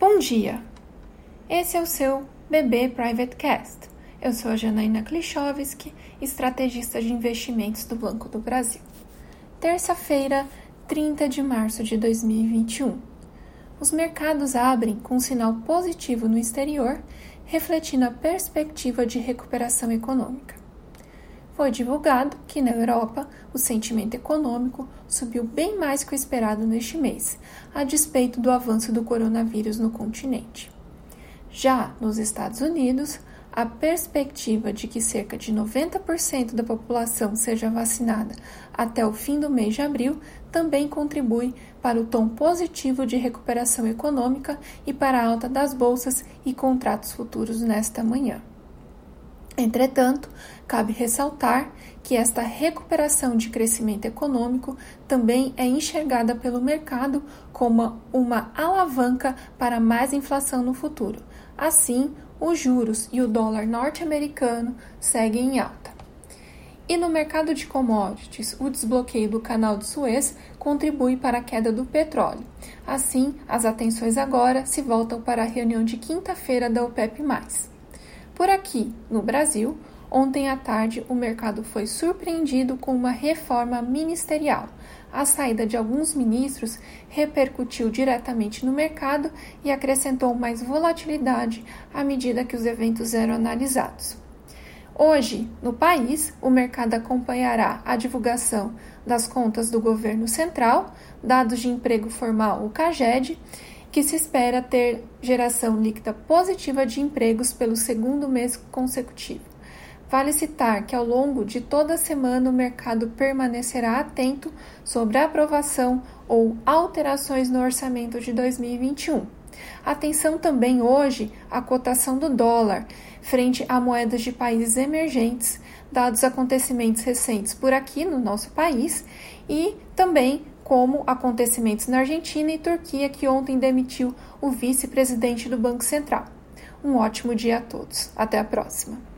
Bom dia! Esse é o seu BB Private Cast. Eu sou a Janaína Klichowski, estrategista de investimentos do Banco do Brasil. Terça-feira, 30 de março de 2021. Os mercados abrem com um sinal positivo no exterior, refletindo a perspectiva de recuperação econômica. Foi divulgado que na Europa o sentimento econômico subiu bem mais que o esperado neste mês, a despeito do avanço do coronavírus no continente. Já nos Estados Unidos, a perspectiva de que cerca de 90% da população seja vacinada até o fim do mês de abril também contribui para o tom positivo de recuperação econômica e para a alta das bolsas e contratos futuros nesta manhã. Entretanto, cabe ressaltar que esta recuperação de crescimento econômico também é enxergada pelo mercado como uma alavanca para mais inflação no futuro. Assim, os juros e o dólar norte-americano seguem em alta. E no mercado de commodities, o desbloqueio do canal de Suez contribui para a queda do petróleo. Assim, as atenções agora se voltam para a reunião de quinta-feira da OPEP. Por aqui, no Brasil, ontem à tarde o mercado foi surpreendido com uma reforma ministerial. A saída de alguns ministros repercutiu diretamente no mercado e acrescentou mais volatilidade à medida que os eventos eram analisados. Hoje, no país, o mercado acompanhará a divulgação das contas do governo central, dados de emprego formal, o CAGED, que se espera ter geração líquida positiva de empregos pelo segundo mês consecutivo. Vale citar que ao longo de toda a semana o mercado permanecerá atento sobre a aprovação ou alterações no orçamento de 2021. Atenção também hoje à cotação do dólar frente a moedas de países emergentes, dados acontecimentos recentes por aqui no nosso país e também como acontecimentos na Argentina e Turquia, que ontem demitiu o vice-presidente do Banco Central. Um ótimo dia a todos. Até a próxima.